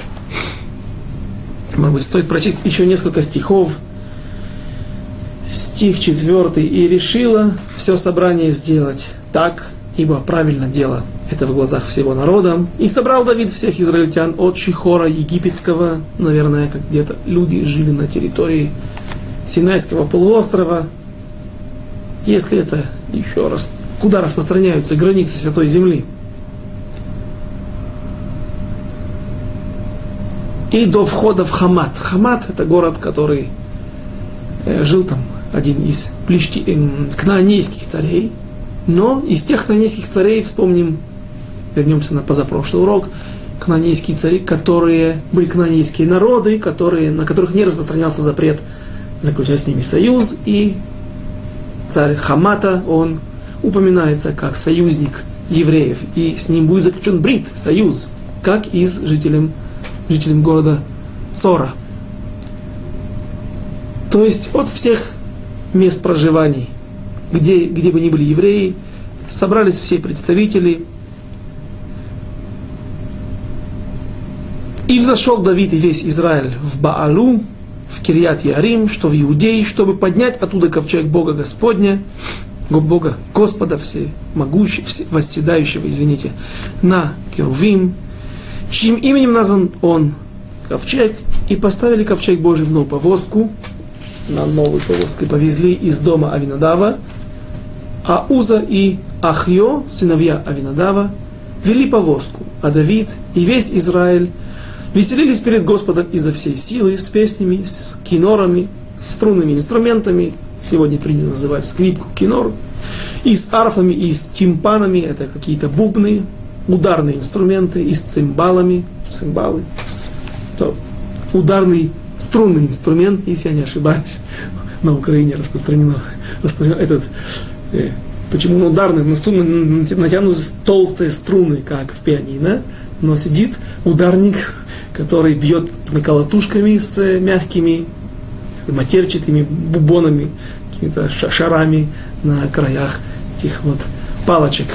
Может быть, стоит прочесть еще несколько стихов. Стих четвертый. «И решила все собрание сделать так, ибо правильно дело это в глазах всего народа. И собрал Давид всех израильтян от Шихора египетского, наверное, как где-то люди жили на территории Синайского полуострова. Если это еще раз, куда распространяются границы Святой Земли – и до входа в Хамат. Хамат это город, который э, жил там один из плещи, э, кнаанейских царей. Но из тех кнаанейских царей вспомним, вернемся на позапрошлый урок, кнаанейские цари, которые были кнаанейские народы, которые, на которых не распространялся запрет заключать с ними союз, и царь Хамата, он упоминается как союзник евреев, и с ним будет заключен брит, союз, как и с жителем жителям города Цора. То есть от всех мест проживаний, где, где бы ни были евреи, собрались все представители. И взошел Давид и весь Израиль в Баалу, в Кирьят Ярим, что в Иудее, чтобы поднять оттуда ковчег Бога Господня, Бога Господа всемогущего, восседающего, извините, на Керувим, чьим именем назван он ковчег, и поставили ковчег Божий в новую повозку, на новую повозку, и повезли из дома Авинадава, а Уза и Ахьо, сыновья Авинадава, вели повозку, а Давид и весь Израиль веселились перед Господом изо всей силы, с песнями, с кинорами, струнными инструментами, сегодня принято называть скрипку кинор, и с арфами, и с тимпанами, это какие-то бубны, ударные инструменты и с цимбалами, цимбалы, то ударный струнный инструмент, если я не ошибаюсь, на Украине распространено, распространено этот, э, почему он ударный, на струны натянуты толстые струны, как в пианино, но сидит ударник, который бьет колотушками с мягкими матерчатыми бубонами, какими-то шарами на краях этих вот палочек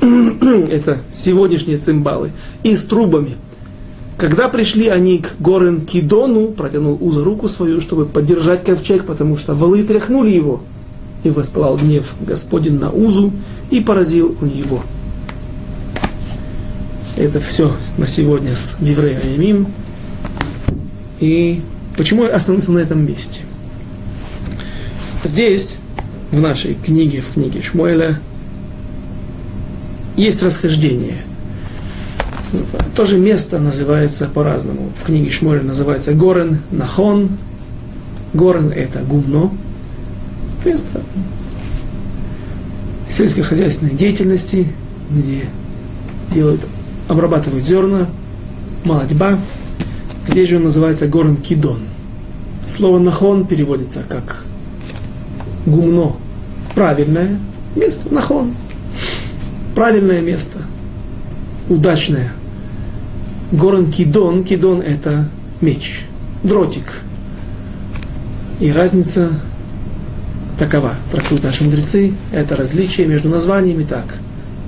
– это сегодняшние цимбалы, и с трубами. Когда пришли они к Горен Кидону, протянул Уза руку свою, чтобы поддержать ковчег, потому что валы тряхнули его. И воспылал гнев Господин на Узу и поразил он его. Это все на сегодня с Диврея Ямим. И почему я остановился на этом месте? Здесь, в нашей книге, в книге Шмуэля, есть расхождение. Тоже место называется по-разному. В книге Шмоль называется Горен Нахон. Горен это гумно. Место сельскохозяйственной деятельности, где делают, обрабатывают зерна, молодьба. Здесь же он называется горн Кидон. Слово нахон переводится как гумно, правильное место, нахон, правильное место, удачное. Горн Кидон, Кидон это меч, дротик. И разница такова, трактуют наши мудрецы, это различие между названиями так.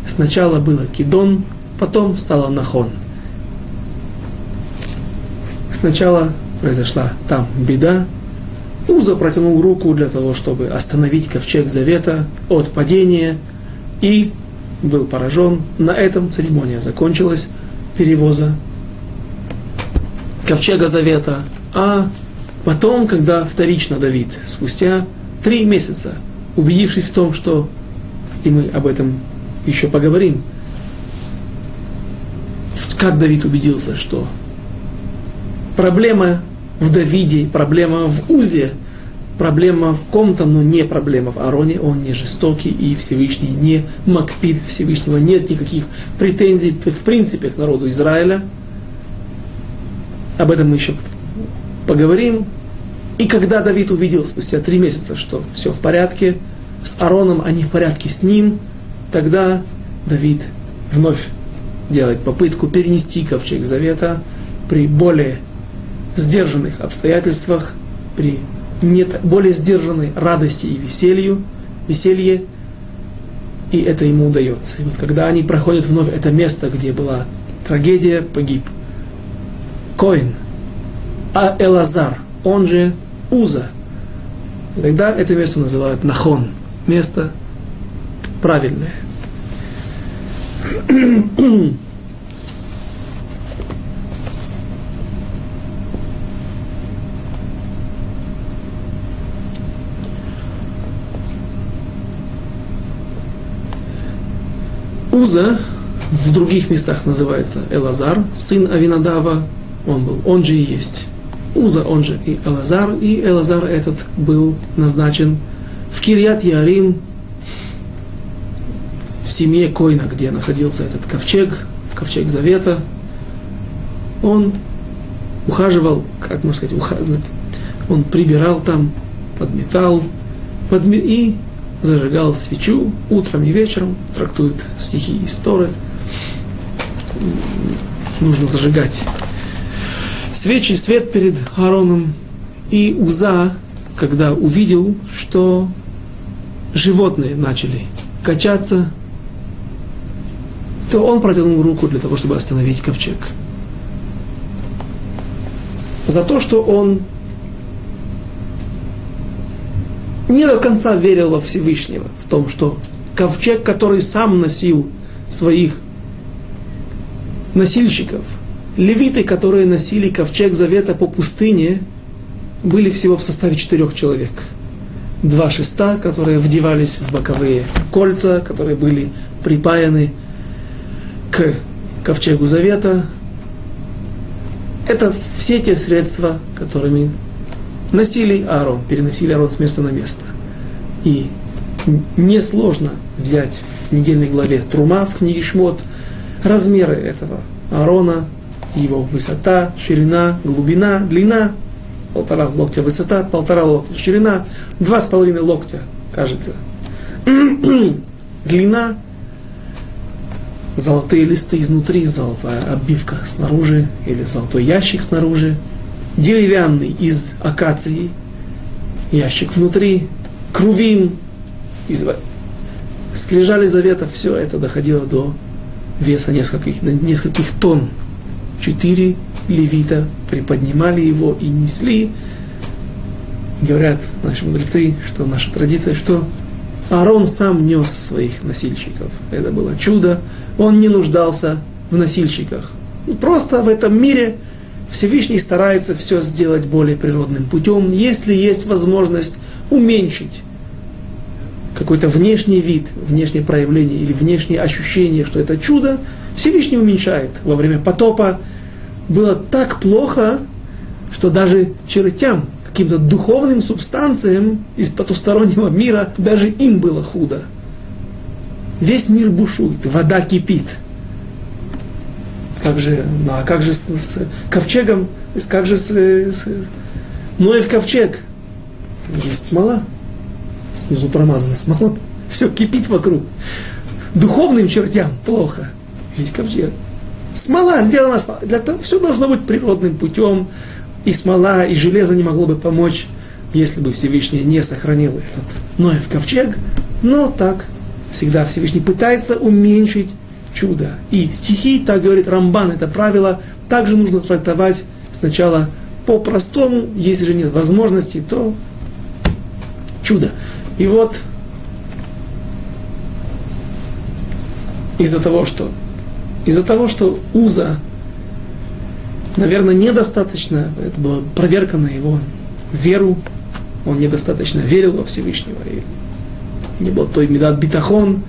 Сначала было Кидон, потом стало Нахон. Сначала произошла там беда, Уза протянул руку для того, чтобы остановить ковчег завета от падения и был поражен. На этом церемония закончилась перевоза ковчега завета. А потом, когда вторично Давид, спустя три месяца, убедившись в том, что, и мы об этом еще поговорим, как Давид убедился, что проблема в Давиде, проблема в Узе, проблема в ком-то, но не проблема в Ароне, он не жестокий, и Всевышний не Макпид, Всевышнего нет никаких претензий в принципе к народу Израиля. Об этом мы еще поговорим. И когда Давид увидел спустя три месяца, что все в порядке с Ароном, а не в порядке с ним, тогда Давид вновь делает попытку перенести ковчег завета при более сдержанных обстоятельствах, при нет более сдержанной радости и веселью, веселье, и это ему удается. И вот когда они проходят вновь это место, где была трагедия, погиб Коин, а Элазар, он же Уза, тогда это место называют Нахон, место правильное. Уза в других местах называется Элазар, сын Авинадава, он был, он же и есть. Уза, он же и Элазар, и Элазар этот был назначен в Кирьят Ярим, семье Койна, где находился этот ковчег, ковчег Завета. Он ухаживал, как можно сказать, ухаживал, он прибирал там, подметал, подме... и зажигал свечу утром и вечером, трактует стихи истории. Нужно зажигать свечи, свет перед Аароном. И Уза, когда увидел, что животные начали качаться, то он протянул руку для того, чтобы остановить ковчег. За то, что он не до конца верил во Всевышнего, в том, что ковчег, который сам носил своих носильщиков, левиты, которые носили ковчег завета по пустыне, были всего в составе четырех человек. Два шеста, которые вдевались в боковые кольца, которые были припаяны ковчегу завета. Это все те средства, которыми носили Аарон, переносили Аарон с места на место. И несложно взять в недельной главе Трума в книге Шмот размеры этого Аарона, его высота, ширина, глубина, длина, полтора локтя высота, полтора локтя ширина, два с половиной локтя, кажется. длина, золотые листы изнутри, золотая обивка снаружи, или золотой ящик снаружи, деревянный из акации, ящик внутри, крувим, из... скрижали завета, все это доходило до веса нескольких, нескольких тонн. Четыре левита приподнимали его и несли. Говорят наши мудрецы, что наша традиция, что Аарон сам нес своих носильщиков. Это было чудо. Он не нуждался в носильщиках. Просто в этом мире Всевышний старается все сделать более природным путем, если есть возможность уменьшить какой-то внешний вид, внешнее проявление или внешнее ощущение, что это чудо, Всевышний уменьшает. Во время потопа было так плохо, что даже чертям, каким-то духовным субстанциям из потустороннего мира, даже им было худо. Весь мир бушует, вода кипит. Как же, ну а как же с, с ковчегом, как же с, с Ноев ковчег? Есть смола, снизу промазана смола, все кипит вокруг. Духовным чертям плохо, есть ковчег. Смола сделана, для того, все должно быть природным путем, и смола, и железо не могло бы помочь, если бы Всевышний не сохранил этот Ноев ковчег, но так всегда Всевышний пытается уменьшить чудо. И стихи, так говорит Рамбан, это правило, также нужно трактовать сначала по-простому, если же нет возможности, то чудо. И вот из-за того, что из-за того, что Уза, наверное, недостаточно, это была проверка на его веру, он недостаточно верил во Всевышнего, и не был той медат битахон,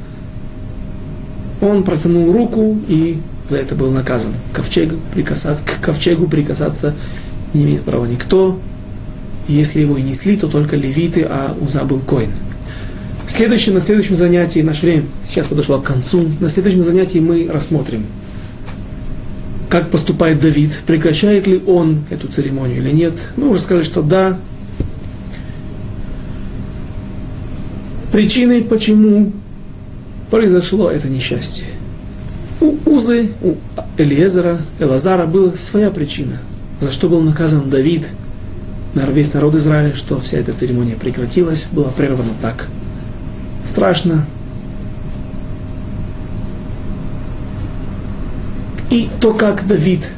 он протянул руку и за это был наказан. Ковчег прикасаться, к ковчегу прикасаться не имеет права никто. Если его и несли, то только левиты, а Уза был коин. Следующее, на следующем занятии, наше время сейчас подошло к концу, на следующем занятии мы рассмотрим, как поступает Давид, прекращает ли он эту церемонию или нет. Мы уже сказали, что да. Причиной, почему произошло это несчастье. У Узы, у Элиезера, Элазара была своя причина, за что был наказан Давид, весь народ Израиля, что вся эта церемония прекратилась, была прервана так – страшно. И то, как Давид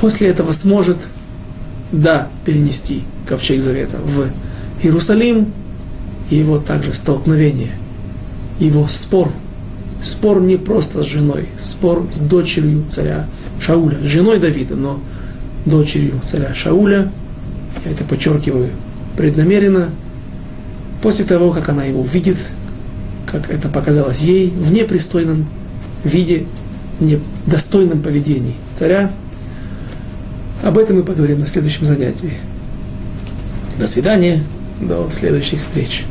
после этого сможет, да, перенести ковчег Завета в Иерусалим, и его также столкновение, его спор, спор не просто с женой, спор с дочерью царя Шауля, с женой Давида, но дочерью царя Шауля, я это подчеркиваю преднамеренно, после того, как она его увидит, как это показалось ей, в непристойном виде, недостойном поведении царя. Об этом мы поговорим на следующем занятии. До свидания, до следующих встреч.